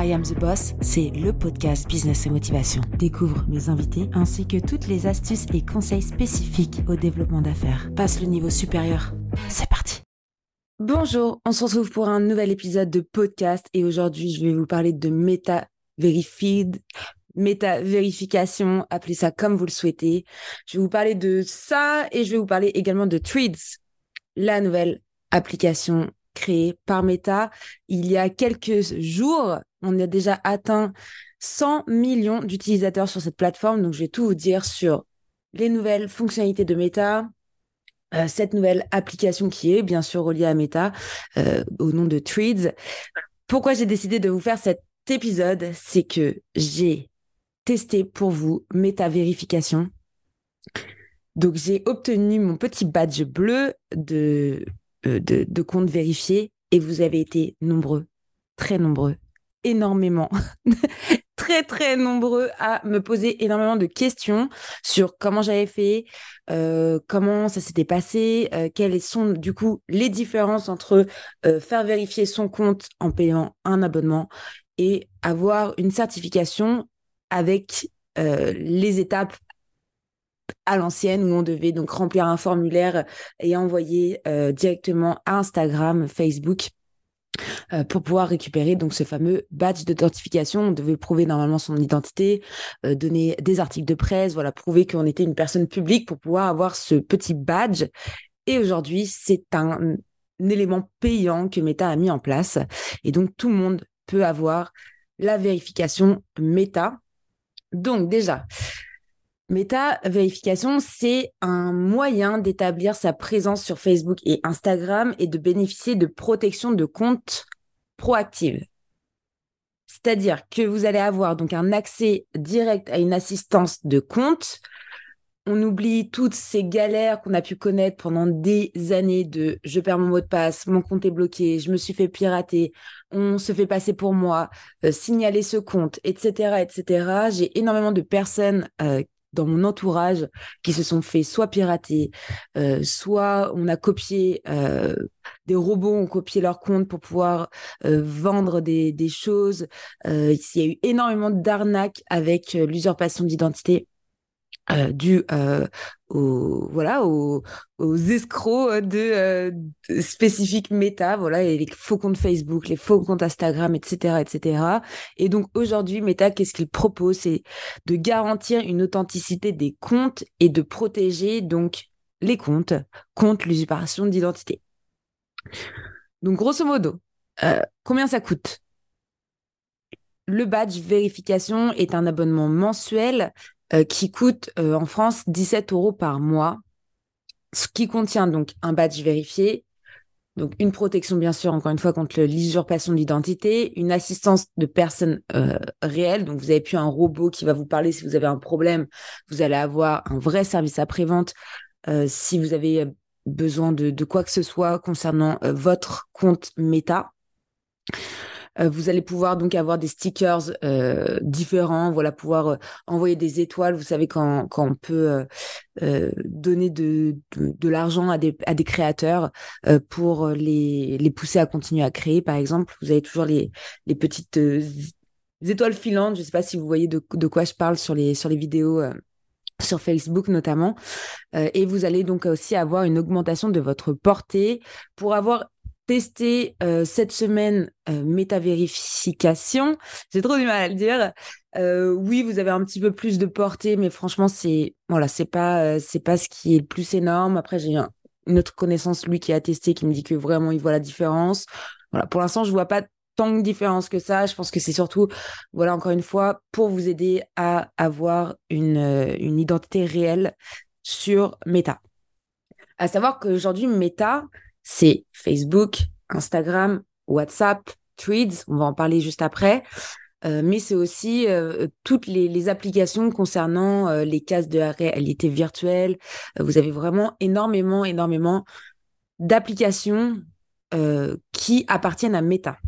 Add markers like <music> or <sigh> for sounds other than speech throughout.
I Am the Boss, c'est le podcast Business et Motivation. Découvre mes invités ainsi que toutes les astuces et conseils spécifiques au développement d'affaires. Passe le niveau supérieur. C'est parti. Bonjour, on se retrouve pour un nouvel épisode de podcast et aujourd'hui je vais vous parler de Meta Verified, Vérification, appelez ça comme vous le souhaitez. Je vais vous parler de ça et je vais vous parler également de Threads, la nouvelle application créée par Meta. Il y a quelques jours, on a déjà atteint 100 millions d'utilisateurs sur cette plateforme. Donc, je vais tout vous dire sur les nouvelles fonctionnalités de Meta, euh, cette nouvelle application qui est bien sûr reliée à Meta euh, au nom de Threads. Pourquoi j'ai décidé de vous faire cet épisode C'est que j'ai testé pour vous Meta Vérification. Donc, j'ai obtenu mon petit badge bleu de euh, de, comptes vérifiés et vous avez été nombreux, très nombreux, énormément, <laughs> très très nombreux à me poser énormément de questions sur comment j'avais fait, euh, comment ça s'était passé, euh, quelles sont du coup les différences entre faire vérifier son compte en payant un abonnement et avoir une certification avec les étapes à l'ancienne où on devait donc remplir un formulaire et envoyer euh, directement à Instagram, Facebook euh, pour pouvoir récupérer donc ce fameux badge d'authentification. On devait prouver normalement son identité, euh, donner des articles de presse, voilà, prouver qu'on était une personne publique pour pouvoir avoir ce petit badge. Et aujourd'hui, c'est un, un élément payant que Meta a mis en place. Et donc, tout le monde peut avoir la vérification Meta. Donc, déjà, Meta vérification, c'est un moyen d'établir sa présence sur Facebook et Instagram et de bénéficier de protection de compte proactive. C'est-à-dire que vous allez avoir donc un accès direct à une assistance de compte. On oublie toutes ces galères qu'on a pu connaître pendant des années de je perds mon mot de passe, mon compte est bloqué, je me suis fait pirater, on se fait passer pour moi, euh, signaler ce compte, etc., etc. J'ai énormément de personnes euh, dans mon entourage qui se sont fait soit pirater, euh, soit on a copié, euh, des robots ont copié leur compte pour pouvoir euh, vendre des, des choses. il y a eu énormément d'arnaques avec l'usurpation d'identité euh, dû euh, aux voilà aux, aux escrocs de, euh, spécifiques méta voilà les faux comptes Facebook les faux comptes Instagram etc etc et donc aujourd'hui Meta qu'est-ce qu'il propose? C'est de garantir une authenticité des comptes et de protéger donc les comptes contre l'usurpation d'identité. Donc grosso modo euh, combien ça coûte? Le badge vérification est un abonnement mensuel euh, qui coûte euh, en France 17 euros par mois, ce qui contient donc un badge vérifié, donc une protection bien sûr encore une fois contre l'usurpation d'identité, une assistance de personnes euh, réelles, donc vous avez plus un robot qui va vous parler si vous avez un problème, vous allez avoir un vrai service après-vente si vous avez besoin de, de, quoi que ce soit concernant votre compte Meta. Euh, vous allez pouvoir donc avoir des stickers euh, différents, voilà, pouvoir euh, envoyer des étoiles. Vous savez quand, quand on peut donner de, de, l'argent à des, à des créateurs pour les, les pousser à continuer à créer, par exemple. Vous avez toujours les, les petites étoiles filantes. Je ne sais pas si vous voyez de, de, quoi je parle sur les, sur les vidéos sur Facebook notamment. et vous allez donc aussi avoir une augmentation de votre portée pour avoir testé euh, cette semaine euh, métavérification. J'ai trop du mal à le dire. Euh, oui, vous avez un petit peu plus de portée, mais franchement, c'est voilà, c'est pas euh, c'est pas ce qui est le plus énorme. Après, j'ai une autre connaissance lui qui a testé qui me dit que vraiment il voit la différence. Voilà, pour l'instant, je vois pas tant de différence que ça. Je pense que c'est surtout, voilà, encore une fois, pour vous aider à avoir une, une identité réelle sur Meta. À savoir qu'aujourd'hui, Meta, c'est Facebook, Instagram, WhatsApp, Threads, on va en parler juste après. Euh, mais c'est aussi euh, toutes les, applications concernant euh, les cases de réalité virtuelle. vous avez vraiment énormément, énormément d'applications qui appartiennent à Meta.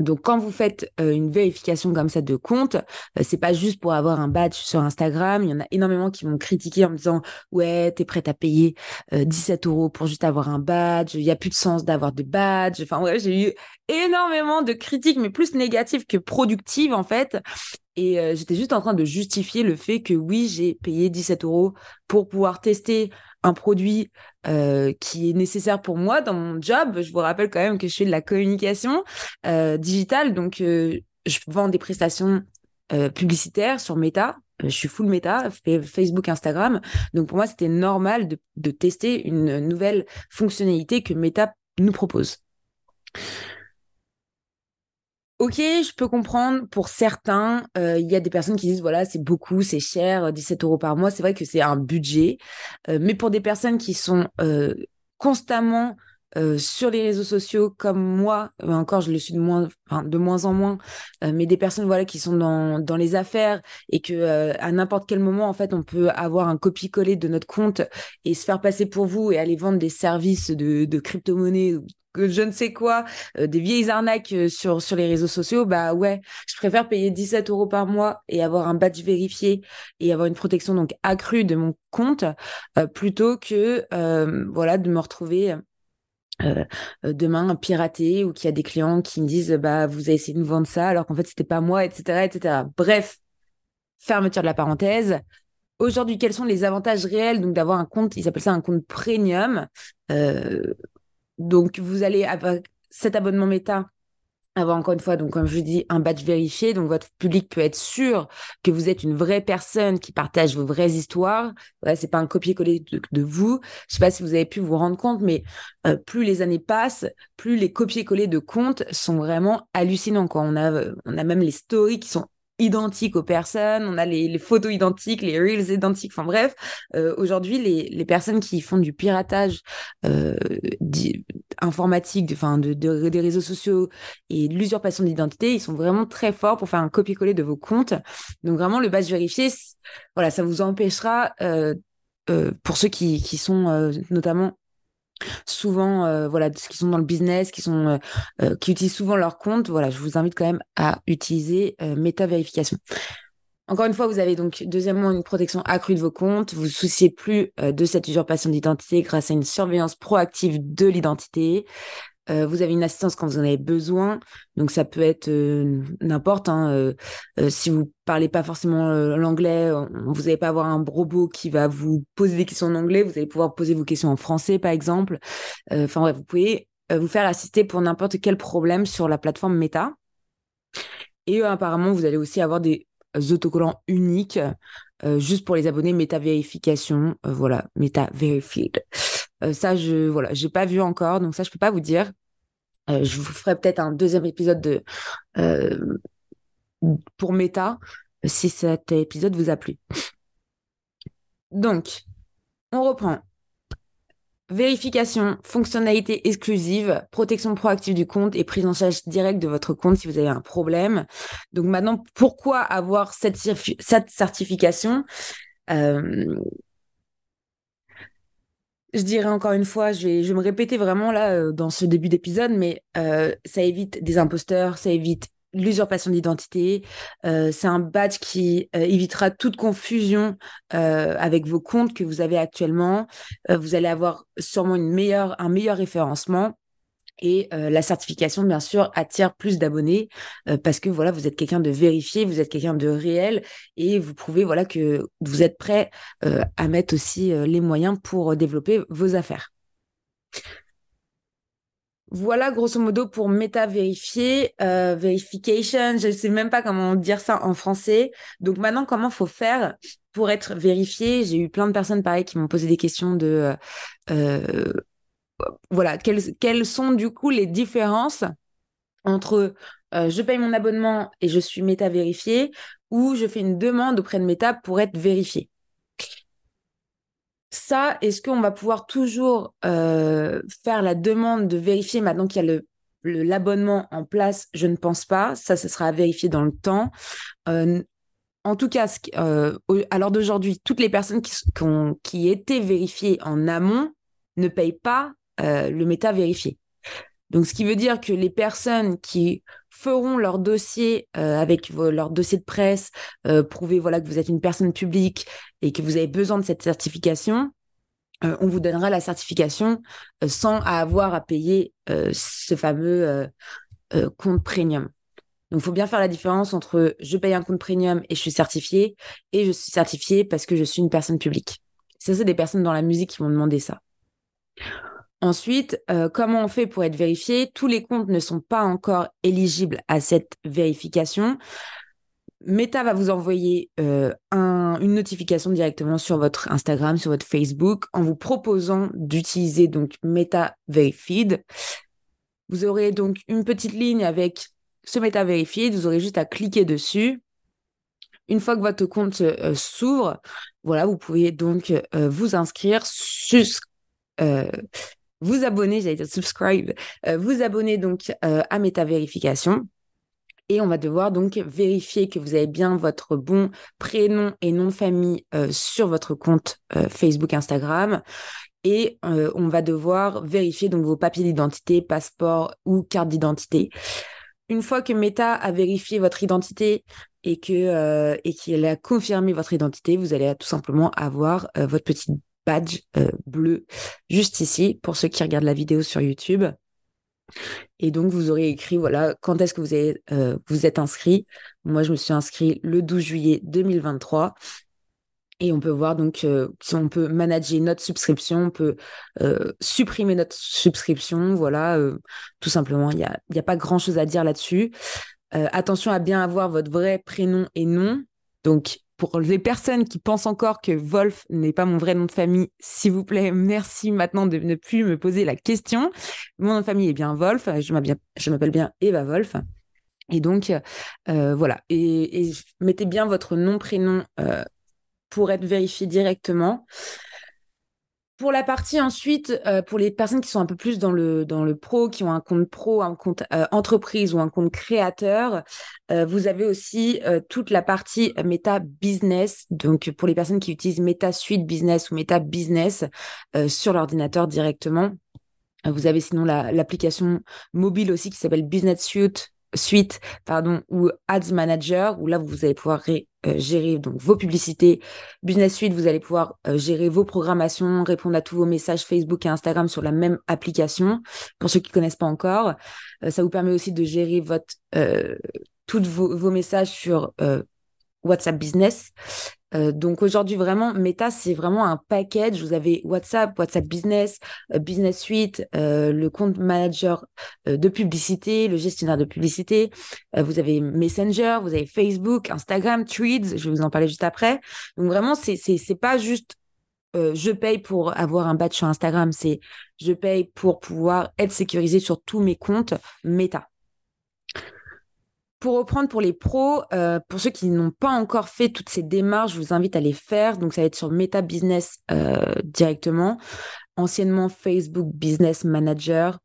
Donc, quand vous faites euh, une vérification comme ça de compte, euh, c'est pas juste pour avoir un badge sur Instagram. Il y en a énormément qui m'ont critiqué en me disant ouais, t'es prête à payer 17 euh, euros pour juste avoir un badge. Il y a plus de sens d'avoir des badges. Enfin ouais, j'ai eu énormément de critiques, mais plus négatives que productives en fait. Et j'étais juste en train de justifier le fait que oui, j'ai payé 17 euros pour pouvoir tester un produit euh, qui est nécessaire pour moi dans mon job. Je vous rappelle quand même que je fais de la communication euh, digitale, donc euh, je vends des prestations publicitaires sur Meta. Je suis full Meta, Facebook, Instagram. Donc pour moi, c'était normal de, de tester une nouvelle fonctionnalité que Meta nous propose. Ok, je peux comprendre pour certains, euh, il y a des personnes qui disent voilà, c'est beaucoup, c'est cher, 17 euros par mois. C'est vrai que c'est un budget. Euh, mais pour des personnes qui sont euh, constamment sur les réseaux sociaux comme moi, encore je le suis de moins, de moins en moins, mais des personnes voilà qui sont dans, dans les affaires et que à n'importe quel moment en fait on peut avoir un copier-coller de notre compte et se faire passer pour vous et aller vendre des services de, de crypto-monnaie que je ne sais quoi, euh, des vieilles arnaques euh, sur, sur les réseaux sociaux, bah ouais, je préfère payer 17 euros par mois et avoir un badge vérifié et avoir une protection donc accrue de mon compte euh, plutôt que voilà de me retrouver demain piraté ou qu'il y a des clients qui me disent bah vous avez essayé de me vendre ça alors qu'en fait c'était pas moi, etc., etc. Bref, fermeture de la parenthèse. Aujourd'hui, quels sont les avantages réels donc d'avoir un compte Ils appellent ça un compte premium. Donc, vous allez avec cet abonnement méta avoir encore une fois, donc comme je dis, un badge vérifié. Donc votre public peut être sûr que vous êtes une vraie personne qui partage vos vraies histoires. Ouais, c'est pas un copier-coller de, vous. Je sais pas si vous avez pu vous rendre compte, mais euh, plus les années passent, plus les copier-coller de comptes sont vraiment hallucinants. Quoi. On a, on a même les stories qui sont identiques aux personnes, on a les, photos identiques, les reels identiques, enfin bref, euh, aujourd'hui les, personnes qui font du piratage euh, informatique, enfin de, des réseaux sociaux et de l'usurpation d'identité, ils sont vraiment très forts pour faire un copier-coller de vos comptes. Donc vraiment le badge vérifié, voilà, ça vous empêchera euh, pour ceux qui, qui sont notamment souvent euh, voilà qui sont dans le business qui sont euh, euh, qui utilisent souvent leur compte voilà je vous invite quand même à utiliser méta vérification encore une fois, vous avez donc deuxièmement une protection accrue de vos comptes. Vous ne souciez plus de cette usurpation d'identité grâce à une surveillance proactive de l'identité. Euh, vous avez une assistance quand vous en avez besoin. Donc ça peut être euh, n'importe. Hein, euh, si vous parlez pas forcément l'anglais, vous n'allez pas avoir un robot qui va vous poser des questions en anglais. Vous allez pouvoir poser vos questions en français, par exemple. Enfin vous pouvez vous faire assister pour n'importe quel problème sur la plateforme Meta. Et apparemment, vous allez aussi avoir des autocollants uniques juste pour les abonnés Meta Vérification. voilà, Meta Verified. Ça, je voilà, j'ai pas vu encore, donc ça, je peux pas vous dire. Euh, je vous ferai peut-être un deuxième épisode de, euh, pour Meta si cet épisode vous a plu. Donc, on reprend. Vérification, fonctionnalité exclusive, protection proactive du compte et prise en charge directe de votre compte si vous avez un problème. Donc maintenant, pourquoi avoir cette, cette certification? Euh, je dirais encore une fois, je me répéter vraiment là euh, dans ce début d'épisode, mais euh, ça évite des imposteurs, ça évite l'usurpation d'identité. Euh, c'est un badge qui évitera toute confusion avec vos comptes que vous avez actuellement. vous allez avoir sûrement une meilleure, un meilleur référencement. Et euh, la certification, bien sûr, attire plus d'abonnés euh, parce que voilà, vous êtes quelqu'un de vérifié, vous êtes quelqu'un de réel et vous prouvez voilà que vous êtes prêt euh, à mettre aussi les moyens pour développer vos affaires. Voilà grosso modo pour méta vérifier, verification, je ne sais même pas comment dire ça en français. Donc maintenant, comment faut faire pour être vérifié? J'ai eu plein de personnes pareil qui m'ont posé des questions de voilà, quelles, sont du coup les différences entre euh, je paye mon abonnement et je suis méta vérifié ou je fais une demande auprès de méta pour être vérifié. Ça, est-ce qu'on va pouvoir toujours euh, faire la demande de vérifier maintenant qu'il y a l'abonnement en place? Je ne pense pas. Ça, ce sera à vérifier dans le temps. Euh, en tout cas, à l'heure d'aujourd'hui, toutes les personnes qui, qui étaient vérifiées en amont ne payent pas euh, le méta vérifié. Donc, ce qui veut dire que les personnes qui feront leur dossier avec leur dossier de presse, prouver voilà que vous êtes une personne publique et que vous avez besoin de cette certification, on vous donnera la certification sans avoir à payer ce fameux compte premium. Donc, il faut bien faire la différence entre je paye un compte premium et je suis certifié et je suis certifié parce que je suis une personne publique. Ça, c'est des personnes dans la musique qui m'ont demandé ça. Ensuite, euh, comment on fait pour être vérifié? Tous les comptes ne sont pas encore éligibles à cette vérification. Meta va vous envoyer euh, une notification directement sur votre Instagram, sur votre Facebook, en vous proposant d'utiliser donc Meta Verified. Vous aurez donc une petite ligne avec ce Meta Verified. Vous aurez juste à cliquer dessus. Une fois que votre compte euh, s'ouvre, voilà, vous pouvez donc vous inscrire, vous abonner, j'allais dire subscribe, euh, vous abonner donc euh, à Meta Vérification. Et on va devoir donc vérifier que vous avez bien votre bon prénom et nom de famille euh, sur votre compte Facebook, Instagram. Et on va devoir vérifier donc vos papiers d'identité, passeport ou carte d'identité. Une fois que Meta a vérifié votre identité et et qu'il a confirmé votre identité, vous allez tout simplement avoir votre petite badge euh, bleu juste ici pour ceux qui regardent la vidéo sur YouTube. Et donc, vous aurez écrit, voilà, quand est-ce que vous, avez, euh, vous êtes inscrit. Moi, je me suis inscrit le 12 juillet 2023. Et on peut voir donc euh, si on peut manager notre subscription, on peut supprimer notre subscription. Voilà, tout simplement, il n'y a, a pas grand-chose à dire là-dessus. attention à bien avoir votre vrai prénom et nom. Donc, pour les personnes qui pensent encore que Wolf n'est pas mon vrai nom de famille, s'il vous plaît, merci maintenant de ne plus me poser la question. Mon nom de famille est bien Wolf, je m'appelle bien Eva Wolf. Et donc, euh, voilà. Et, mettez bien votre nom, prénom euh, pour être vérifié directement. Pour la partie ensuite, euh, pour les personnes qui sont un peu plus dans le, dans le pro, qui ont un compte pro, un compte euh, entreprise ou un compte créateur, euh, vous avez aussi toute la partie Meta Business. Donc, pour les personnes qui utilisent Meta Suite Business ou Meta Business sur l'ordinateur directement. Vous avez sinon l'application mobile aussi qui s'appelle Business Suite suite pardon ou ads manager où là vous allez pouvoir euh, gérer donc vos publicités business suite vous allez pouvoir euh, gérer vos programmations répondre à tous vos messages Facebook et Instagram sur la même application pour ceux qui connaissent pas encore euh, ça vous permet aussi de gérer votre tous vos, vos, messages sur WhatsApp Business. Euh, donc aujourd'hui vraiment Meta c'est vraiment un package. Vous avez WhatsApp, WhatsApp Business, euh, Business Suite, euh, le compte manager de publicité, le gestionnaire de publicité. vous avez Messenger, vous avez Facebook, Instagram, Tweets. Je vais vous en parler juste après. Donc vraiment c'est c'est pas juste je paye pour avoir un badge sur Instagram, c'est je paye pour pouvoir être sécurisé sur tous mes comptes Meta. Pour reprendre pour les pros, euh, pour ceux qui n'ont pas encore fait toutes ces démarches, je vous invite à les faire. Donc, ça va être sur Meta Business euh, directement, anciennement Facebook Business Manager.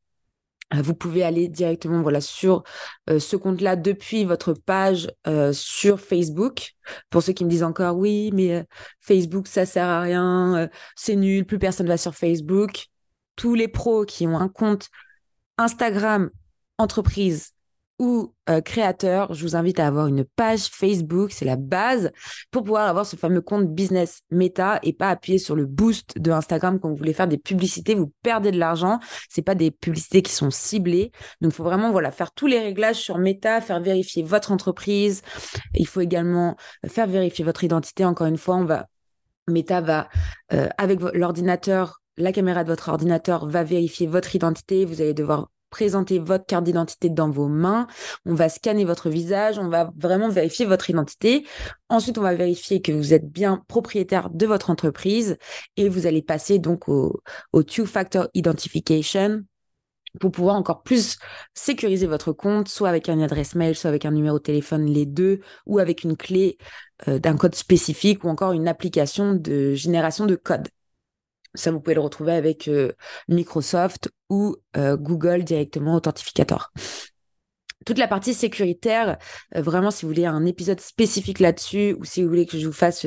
Euh, vous pouvez aller directement voilà sur ce compte-là depuis votre page sur Facebook. Pour ceux qui me disent encore oui, mais Facebook ça sert à rien, c'est nul, plus personne va sur Facebook. Tous les pros qui ont un compte Instagram entreprise ou euh, créateur, je vous invite à avoir une page Facebook, c'est la base pour pouvoir avoir ce fameux compte business méta et pas appuyer sur le boost de Instagram quand vous voulez faire des publicités, vous perdez de l'argent, c'est pas des publicités qui sont ciblées. Donc il faut vraiment voilà, faire tous les réglages sur méta, faire vérifier votre entreprise. Il faut également faire vérifier votre identité encore une fois, on va Meta va euh, avec l'ordinateur la caméra de votre ordinateur va vérifier votre identité. Vous allez devoir présenter votre carte d'identité dans vos mains, on va scanner votre visage, on va vraiment vérifier votre identité. Ensuite, on va vérifier que vous êtes bien propriétaire de votre entreprise et vous allez passer donc au, two-factor identification pour pouvoir encore plus sécuriser votre compte, soit avec une adresse mail, soit avec un numéro de téléphone, les deux, ou avec une clé euh, d'un code spécifique, ou encore une application de génération de code. Ça, vous pouvez le retrouver avec euh, Microsoft ou euh, Google directement Authentificator. Toute la partie sécuritaire, euh, vraiment, si vous voulez un épisode spécifique là-dessus, ou si vous voulez que je vous fasse,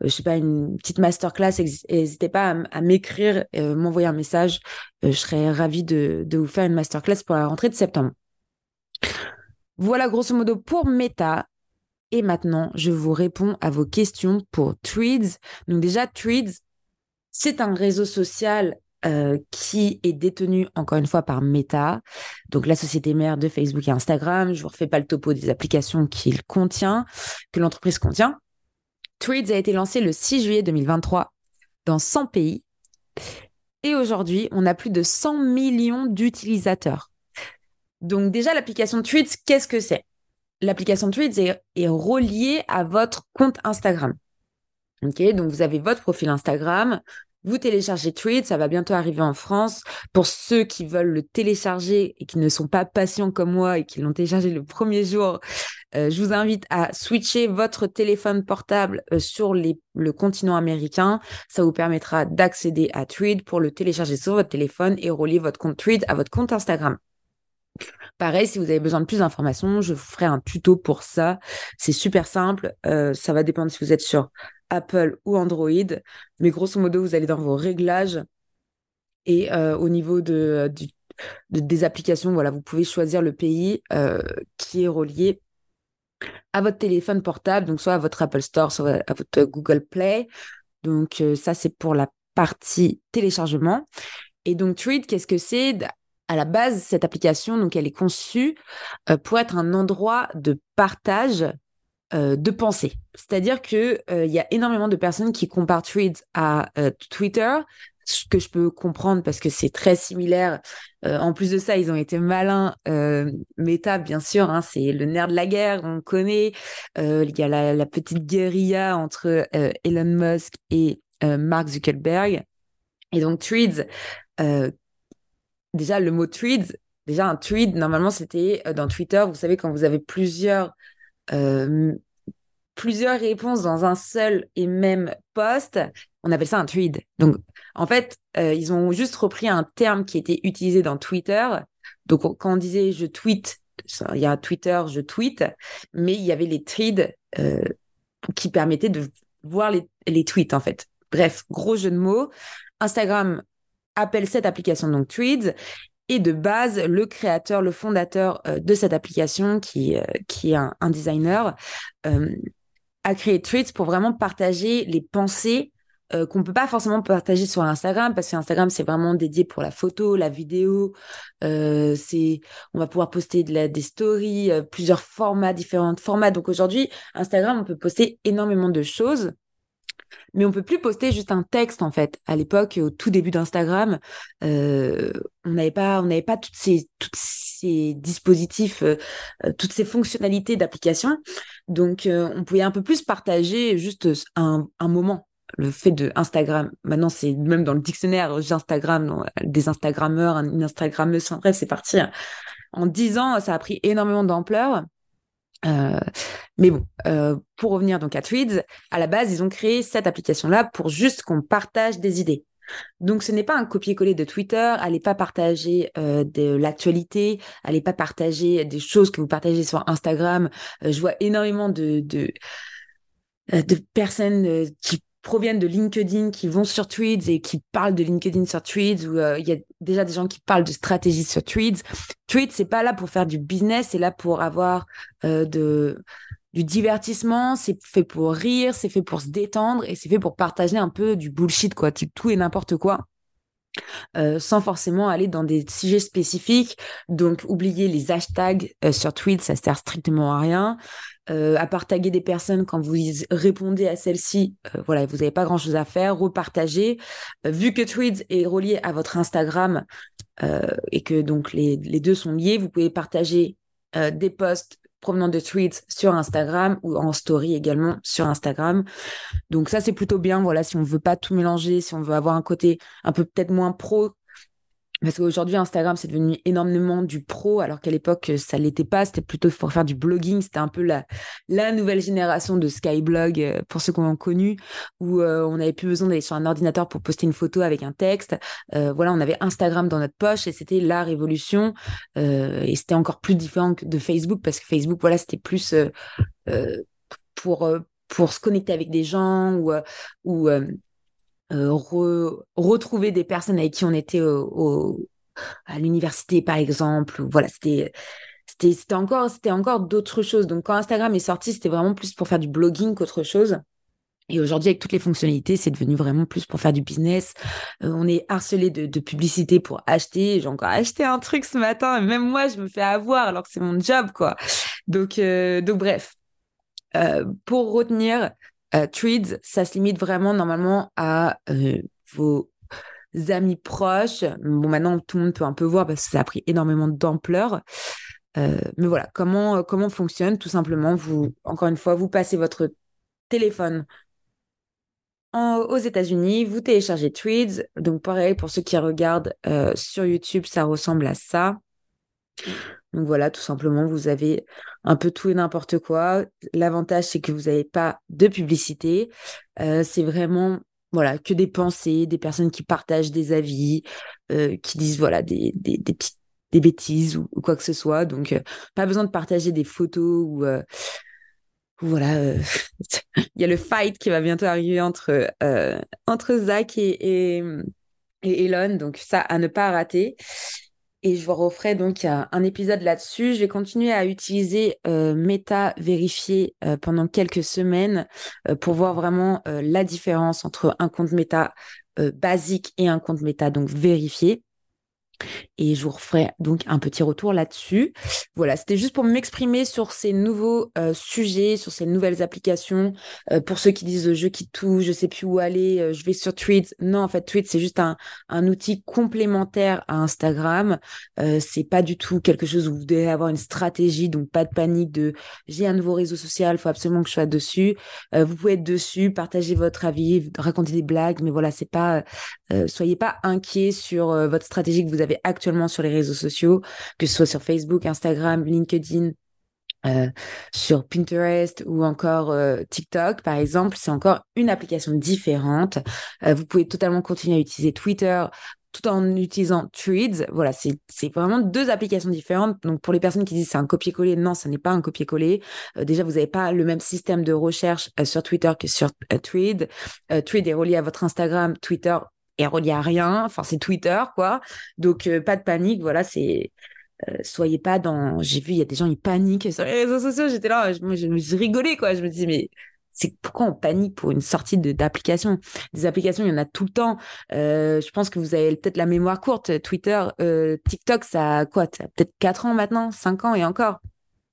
je sais pas, une petite masterclass, n'hésitez pas à, m'écrire, m'envoyer un message. je serais ravie de, de vous faire une masterclass pour la rentrée de septembre. Voilà grosso modo pour Meta. Et maintenant, je vous réponds à vos questions pour Threads. Donc déjà, Threads, c'est un réseau social euh, qui est détenu encore une fois par Meta, donc la société mère de Facebook et Instagram. Je vous refais pas le topo des applications qu'il contient, que l'entreprise contient. Threads a été lancé le 6 juillet 2023 dans 100 pays. Et aujourd'hui, on a plus de 100 millions d'utilisateurs. Donc déjà, l'application Tweets, qu'est-ce que c'est? L'application Tweets est, reliée à votre compte Instagram. Donc vous avez votre profil Instagram, vous téléchargez Tweets, ça va bientôt arriver en France. Pour ceux qui veulent le télécharger et qui ne sont pas patients comme moi et qui l'ont téléchargé le premier jour, euh, je vous invite à switcher votre téléphone portable euh, sur le continent américain. Ça vous permettra d'accéder à Tweet pour le télécharger sur votre téléphone et relier votre compte Tweet à votre compte Instagram. Pareil, si vous avez besoin de plus d'informations, je vous ferai un tuto pour ça. C'est super simple. Euh, ça va dépendre si vous êtes sur Apple ou Android. Mais grosso modo, vous allez dans vos réglages et euh, au niveau de, des applications, voilà, vous pouvez choisir le pays euh, qui est relié à votre téléphone portable, donc soit à votre Apple Store, soit à votre Google Play. Donc ça, c'est pour la partie téléchargement. Et donc Tweet, qu'est-ce que c'est? À la base, cette application, donc, elle est conçue euh, pour être un endroit de partage euh, de pensée. C'est-à-dire que euh, il y a énormément de personnes qui comparent Tweets à Twitter, ce que je peux comprendre parce que c'est très similaire. en plus de ça, ils ont été malins. Meta, bien sûr, hein, c'est le nerf de la guerre, on connaît. Il y a la, la, petite guérilla entre Elon Musk et Mark Zuckerberg. Et donc, Tweets, déjà le mot tweet, déjà un tweet, normalement c'était euh, dans Twitter, vous savez, quand vous avez plusieurs, euh, plusieurs réponses dans un seul et même post, on appelle ça un tweet. Donc en fait, euh, ils ont juste repris un terme qui était utilisé dans Twitter. Donc quand on disait je tweet, il y a Twitter, je tweet, mais il y avait les tweets qui permettaient de voir les, les tweets en fait. Bref, gros jeu de mots. Instagram appelle cette application donc Tweeds. Et de base, le créateur, le fondateur euh, de cette application, qui, euh, est un, designer, euh, a créé Tweets pour vraiment partager les pensées qu'on ne peut pas forcément partager sur Instagram parce que Instagram c'est vraiment dédié pour la photo, la vidéo. on va pouvoir poster des stories, plusieurs formats, différents formats. Donc aujourd'hui, Instagram, on peut poster énormément de choses mais on peut plus poster juste un texte en fait. À l'époque, au tout début d'Instagram, euh, on n'avait pas, on n'avait pas toutes ces, toutes ces dispositifs, euh, euh, toutes ces fonctionnalités d'application. Donc, on pouvait un peu plus partager juste un, moment. Le fait de Instagram, maintenant c'est même dans le dictionnaire, j'Instagram, des Instagrammeurs, une Instagrammeuse, bref, c'est parti. En dix ans, ça a pris énormément d'ampleur. Euh, mais bon, euh, pour revenir donc à Tweeds, à la base, ils ont créé cette application-là pour juste qu'on partage des idées. Donc, ce n'est pas un copier-coller de Twitter. Allez pas partager euh, de l'actualité. Allez pas partager des choses que vous partagez sur Instagram. je vois énormément de de, de personnes qui proviennent de LinkedIn, qui vont sur Tweets et qui parlent de LinkedIn sur Tweets, ou euh, il y a déjà des gens qui parlent de stratégie sur Tweets. Tweets, c'est pas là pour faire du business, c'est là pour avoir euh, de du divertissement, c'est fait pour rire, c'est fait pour se détendre et c'est fait pour partager un peu du bullshit, quoi, tout et n'importe quoi. Euh, sans forcément aller dans des sujets spécifiques. Donc, oubliez les hashtags sur Tweets, ça sert strictement à rien. Euh, à part taguer des personnes quand vous répondez à celle-ci, euh, voilà, vous n'avez pas grand-chose à faire, repartager. Euh, vu que Tweets est relié à votre Instagram et que donc les, les, deux sont liés, vous pouvez partager des posts provenant de Tweets sur Instagram ou en story également sur Instagram. Donc ça, c'est plutôt bien, voilà, si on veut pas tout mélanger, si on veut avoir un côté un peu peut-être moins pro parce qu'aujourd'hui, Instagram, c'est devenu énormément du pro, alors qu'à l'époque, ça l'était pas. C'était plutôt pour faire du blogging. C'était un peu la, la nouvelle génération de Skyblog, euh, pour ceux qui ont connu, où euh, on n'avait plus besoin d'aller sur un ordinateur pour poster une photo avec un texte. Euh, voilà, on avait Instagram dans notre poche et c'était la révolution. et c'était encore plus différent de Facebook, parce que Facebook, voilà, c'était plus pour pour se connecter avec des gens ou euh, retrouver des personnes avec qui on était à l'université, par exemple. Voilà, c'était c'était encore, c'était encore d'autres choses. Donc, quand Instagram est sorti, c'était vraiment plus pour faire du blogging qu'autre chose. Et aujourd'hui, avec toutes les fonctionnalités, c'est devenu vraiment plus pour faire du business. Euh, on est harcelé de, de publicité pour acheter. J'ai encore acheté un truc ce matin. Même moi, je me fais avoir alors que c'est mon job, quoi. Donc, euh, donc bref. Pour retenir, euh, Tweeds, ça se limite vraiment normalement à euh, vos amis proches. Bon, maintenant, tout le monde peut un peu voir parce que ça a pris énormément d'ampleur. Euh, mais voilà, comment, comment fonctionne Tout simplement, vous, encore une fois, vous passez votre téléphone aux États-Unis, vous téléchargez Tweeds. Donc, pareil, pour ceux qui regardent sur YouTube, ça ressemble à ça. Donc voilà, tout simplement, vous avez un peu tout et n'importe quoi. L'avantage, c'est que vous n'avez pas de publicité. Euh, c'est vraiment voilà que des pensées, des personnes qui partagent des avis, euh, qui disent voilà des, des, des petites des bêtises ou, quoi que ce soit. Donc euh, pas besoin de partager des photos ou voilà, <laughs> il y a le fight qui va bientôt arriver entre entre Zach et, et, et Elon, donc ça à ne pas rater. Et je vous referai donc un épisode là-dessus. Je vais continuer à utiliser euh, Meta vérifié euh, pendant quelques semaines euh, pour voir vraiment la différence entre un compte Meta basique et un compte Meta donc vérifié. Et je vous referai donc un petit retour là-dessus. Voilà, c'était juste pour m'exprimer sur ces nouveaux euh, sujets, sur ces nouvelles applications. Euh, pour ceux qui disent je quitte tout, je sais plus où aller, euh, je vais sur Tweets. Non, en fait, Tweets, c'est juste un, un, outil complémentaire à Instagram. c'est pas du tout quelque chose où vous devez avoir une stratégie, donc pas de panique de j'ai un nouveau réseau social, il faut absolument que je sois dessus. vous pouvez être dessus, partager votre avis, raconter des blagues, mais voilà, c'est pas, soyez pas inquiets sur votre stratégie que vous avez actuellement sur les réseaux sociaux, que ce soit sur Facebook, Instagram, LinkedIn, euh, sur Pinterest ou encore euh, TikTok, par exemple, c'est encore une application différente. Euh, vous pouvez totalement continuer à utiliser Twitter tout en utilisant Threads. Voilà, c'est vraiment deux applications différentes. Donc, pour les personnes qui disent c'est un copier-coller, non, ce n'est pas un copier-coller. déjà, vous n'avez pas le même système de recherche sur Twitter que sur Threads. Threads est relié à votre Instagram, Twitter et relié à rien. Enfin, c'est Twitter, quoi. Donc, euh, pas de panique. Voilà, c'est. Euh, soyez pas dans. J'ai vu, il y a des gens, ils paniquent sur les réseaux sociaux. J'étais là, je, moi, je suis rigolé, quoi. Je me dis, mais c'est pourquoi on panique pour une sortie d'application? Des applications, il y en a tout le temps. Euh, je pense que vous avez peut-être la mémoire courte. Twitter, TikTok, ça a quoi? Peut-être 4 ans maintenant, 5 ans et encore.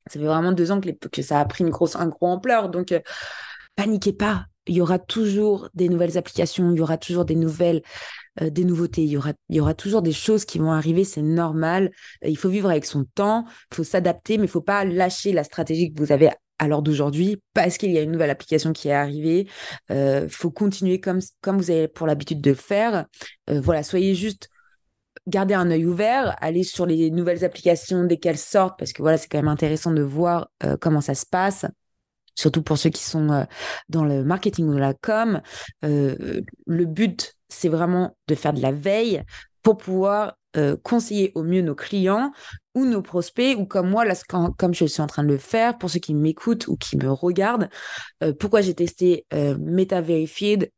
Ça fait vraiment deux ans que, que ça a pris une grosse, un gros ampleur. Donc, paniquez pas il y aura toujours des nouvelles applications, il y aura toujours des nouvelles, euh, des nouveautés, il y aura, il y aura toujours des choses qui vont arriver, c'est normal. Euh, il faut vivre avec son temps, il faut s'adapter, mais il faut pas lâcher la stratégie que vous avez à l'heure d'aujourd'hui parce qu'il y a une nouvelle application qui est arrivée. Il euh, faut continuer comme, comme vous avez pour l'habitude de le faire. voilà, soyez juste gardez un œil ouvert, allez sur les nouvelles applications dès qu'elles sortent, parce que voilà, c'est quand même intéressant de voir comment ça se passe surtout pour ceux qui sont euh, dans le marketing ou la com. Euh, le but, c'est vraiment de faire de la veille pour pouvoir euh, conseiller au mieux nos clients ou nos prospects, ou comme moi, comme je suis en train de le faire, pour ceux qui m'écoutent ou qui me regardent, pourquoi j'ai testé Meta Verified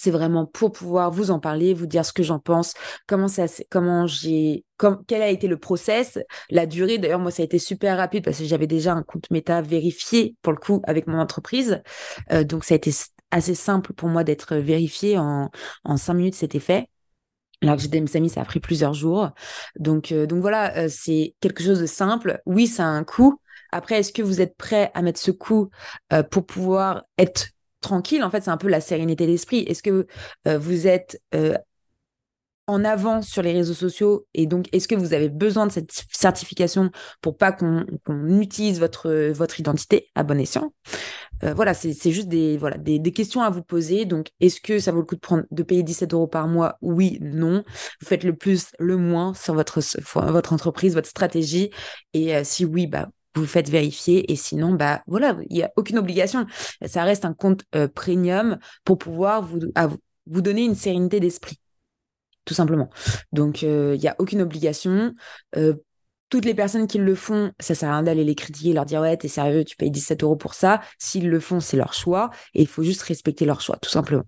c'est vraiment pour pouvoir vous en parler, vous dire ce que j'en pense, comment ça, comment j'ai, comme, quel a été le process, la durée. D'ailleurs, moi, ça a été super rapide parce que j'avais déjà un compte méta vérifié pour le coup avec mon entreprise. Euh, donc, ça a été assez simple pour moi d'être vérifié en, en cinq minutes, c'était fait. Alors que j'étais mes ça a pris plusieurs jours. Donc, euh, donc voilà, euh, c'est quelque chose de simple. Oui, ça a un coût. Après, est-ce que vous êtes prêt à mettre ce coût pour pouvoir être tranquille, en fait, c'est un peu la sérénité d'esprit. Est-ce que euh, vous êtes euh, en avant sur les réseaux sociaux et donc est-ce que vous avez besoin de cette certification pour pas qu'on utilise votre, votre identité à bon escient? Euh, Voilà, c'est juste des, voilà, des, questions à vous poser. Donc, est-ce que ça vaut le coup de, prendre, de payer 17 euros par mois? Oui, non. Vous faites le plus, le moins sur votre, votre entreprise, votre stratégie. Et si oui, bah, vous faites vérifier et sinon bah voilà il y a aucune obligation ça reste un compte euh, premium pour pouvoir vous donner une sérénité d'esprit tout simplement donc euh, il y a aucune obligation euh, toutes les personnes qui le font, ça sert à rien d'aller les critiquer, leur dire ouais, t'es sérieux, tu payes 17 euros pour ça. S'ils le font, c'est leur choix et il faut juste respecter leur choix, tout simplement.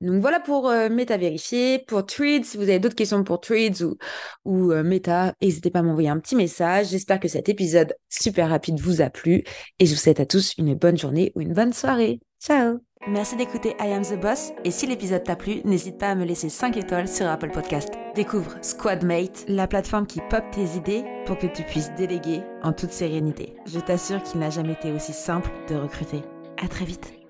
Donc voilà pour euh, Meta vérifié. Pour Threads, si vous avez d'autres questions pour Threads ou, ou euh, Meta, n'hésitez pas à m'envoyer un petit message. J'espère que cet épisode super rapide vous a plu et je vous souhaite à tous une bonne journée ou une bonne soirée. Ciao Merci d'écouter I Am The Boss et si l'épisode t'a plu, n'hésite pas à me laisser 5 étoiles sur Apple Podcast. Découvre Squadmate, la plateforme qui pop tes idées pour que tu puisses déléguer en toute sérénité. Je t'assure qu'il n'a jamais été aussi simple de recruter. À très vite